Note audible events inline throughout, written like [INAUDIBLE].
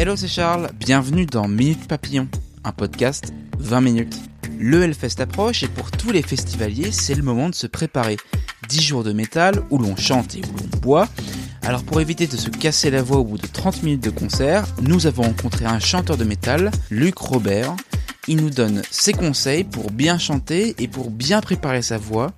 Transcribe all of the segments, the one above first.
Hello, c'est Charles. Bienvenue dans Minute Papillon, un podcast 20 minutes. Le Hellfest approche et pour tous les festivaliers, c'est le moment de se préparer. 10 jours de métal où l'on chante et où l'on boit. Alors pour éviter de se casser la voix au bout de 30 minutes de concert, nous avons rencontré un chanteur de métal, Luc Robert. Il nous donne ses conseils pour bien chanter et pour bien préparer sa voix.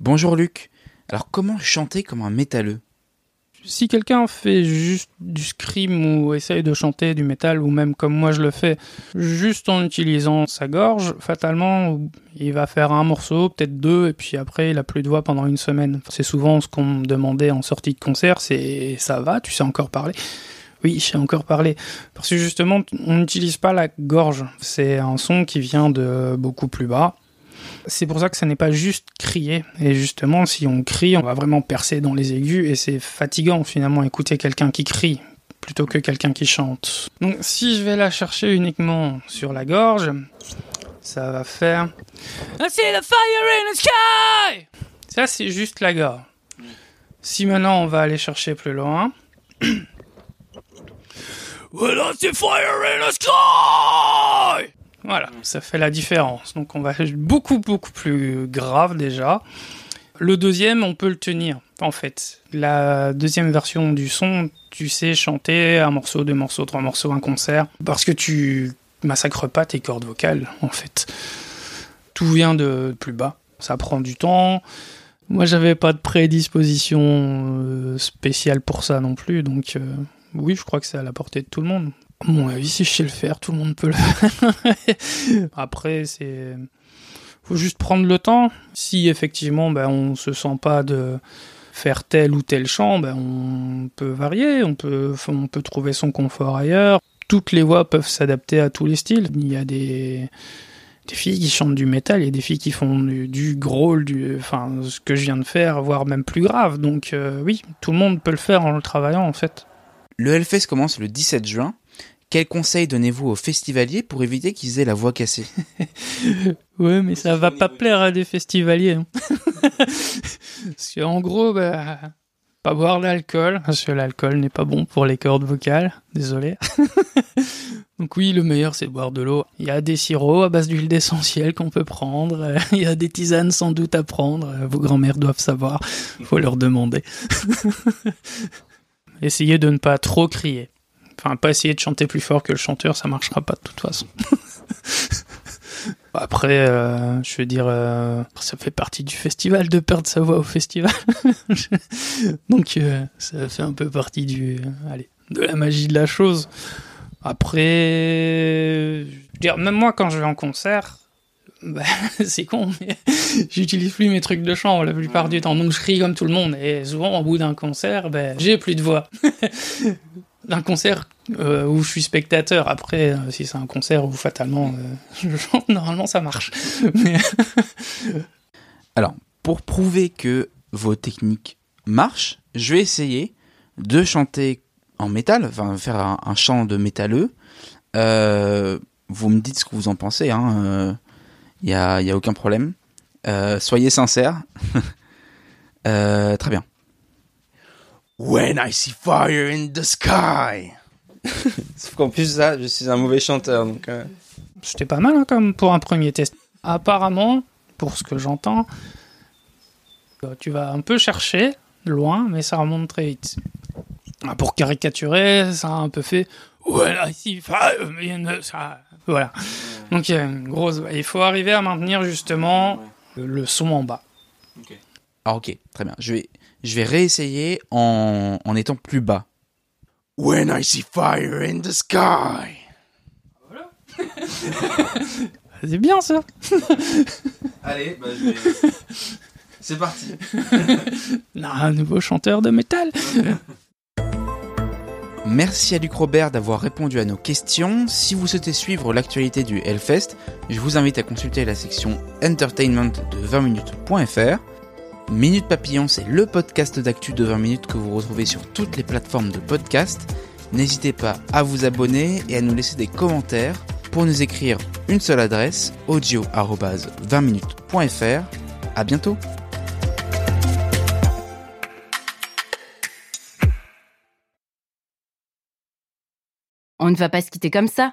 Bonjour Luc. Alors comment chanter comme un métalleux? Si quelqu'un fait juste du scream ou essaye de chanter du métal ou même comme moi je le fais, juste en utilisant sa gorge, fatalement il va faire un morceau, peut-être deux, et puis après il a plus de voix pendant une semaine. C'est souvent ce qu'on me demandait en sortie de concert, c'est ça va, tu sais encore parler? Oui, j'ai encore parlé. Parce que justement, on n'utilise pas la gorge. C'est un son qui vient de beaucoup plus bas. C'est pour ça que ça n'est pas juste crier. Et justement, si on crie, on va vraiment percer dans les aigus et c'est fatigant finalement écouter quelqu'un qui crie plutôt que quelqu'un qui chante. Donc si je vais la chercher uniquement sur la gorge, ça va faire I see the fire in the sky. Ça c'est juste la gorge. Si maintenant on va aller chercher plus loin. [COUGHS] I see fire in the sky. Voilà, ça fait la différence. Donc on va beaucoup beaucoup plus grave déjà. Le deuxième, on peut le tenir. En fait, la deuxième version du son, tu sais chanter un morceau, deux morceaux, trois morceaux, un concert, parce que tu massacres pas tes cordes vocales. En fait, tout vient de plus bas. Ça prend du temps. Moi, j'avais pas de prédisposition euh, spéciale pour ça non plus, donc euh, oui, je crois que c'est à la portée de tout le monde. Mon avis, si je sais le faire, tout le monde peut le faire. [LAUGHS] Après, c'est. faut juste prendre le temps. Si effectivement, ben, on se sent pas de faire tel ou tel chant, ben, on peut varier, on peut, on peut trouver son confort ailleurs. Toutes les voix peuvent s'adapter à tous les styles. Il y a des, filles qui chantent du métal, il y a des filles qui font du, du growl, du, enfin, ce que je viens de faire, voire même plus grave. Donc, euh, oui, tout le monde peut le faire en le travaillant, en fait. Le Hellfest commence le 17 juin. Quels conseils donnez-vous aux festivaliers pour éviter qu'ils aient la voix cassée? [LAUGHS] Ouais, mais ça va pas plaire à des festivaliers. Hein. [LAUGHS] parce qu'en gros, bah, pas boire d'alcool, parce que l'alcool n'est pas bon pour les cordes vocales. Désolé. [LAUGHS] Donc oui, le meilleur c'est de boire de l'eau. Il y a des sirops à base d'huile d'essentiel qu'on peut prendre. Il y a des tisanes sans doute à prendre. Vos grands-mères doivent savoir. Il faut leur demander. Essayez de ne pas trop crier. Enfin, pas essayer de chanter plus fort que le chanteur, ça marchera pas de toute façon. [LAUGHS] Après, euh, je veux dire, euh, ça fait partie du festival de perdre sa voix au festival. [LAUGHS] Donc, euh, ça fait un peu partie du, allez, de la magie de la chose. Après, je veux dire, même moi, quand je vais en concert, bah, [LAUGHS] c'est con, mais j'utilise plus mes trucs de chant la plupart du temps. Donc, je crie comme tout le monde. Et souvent, au bout d'un concert, ben, j'ai plus de voix. D'un concert euh, où je suis spectateur. Après, euh, si c'est un concert où fatalement euh, [LAUGHS] normalement ça marche. [LAUGHS] Alors, pour prouver que vos techniques marchent, je vais essayer de chanter en métal, enfin faire un, un chant de métalleux. Euh, vous me dites ce que vous en pensez, il hein, n'y a, y a aucun problème. soyez sincères. [LAUGHS] très bien. When I see fire in the sky. [LAUGHS] Sauf qu'en plus, ça, je suis un mauvais chanteur. Donc, euh... C'était pas mal hein, comme pour un premier test. Apparemment, pour ce que j'entends, tu vas un peu chercher loin, mais ça remonte très vite. Pour caricaturer, ça a un peu fait When I see fire in the sky. Voilà. Donc il y a une grosse. Il faut arriver à maintenir justement le son en bas. Okay. Ah, ok, très bien. Je vais je vais réessayer en, en étant plus bas. When I see fire in the sky. Voilà. [LAUGHS] C'est bien ça. [LAUGHS] Allez, bah, je vais... [LAUGHS] C'est parti. Un nouveau chanteur de métal. Merci à Luc Robert d'avoir répondu à nos questions. Si vous souhaitez suivre l'actualité du Hellfest, je vous invite à consulter la section entertainment de 20minutes.fr. Minute Papillon, c'est le podcast d'actu de 20 minutes que vous retrouvez sur toutes les plateformes de podcast. N'hésitez pas à vous abonner et à nous laisser des commentaires. Pour nous écrire une seule adresse, audio-20minutes.fr. À bientôt! On ne va pas se quitter comme ça.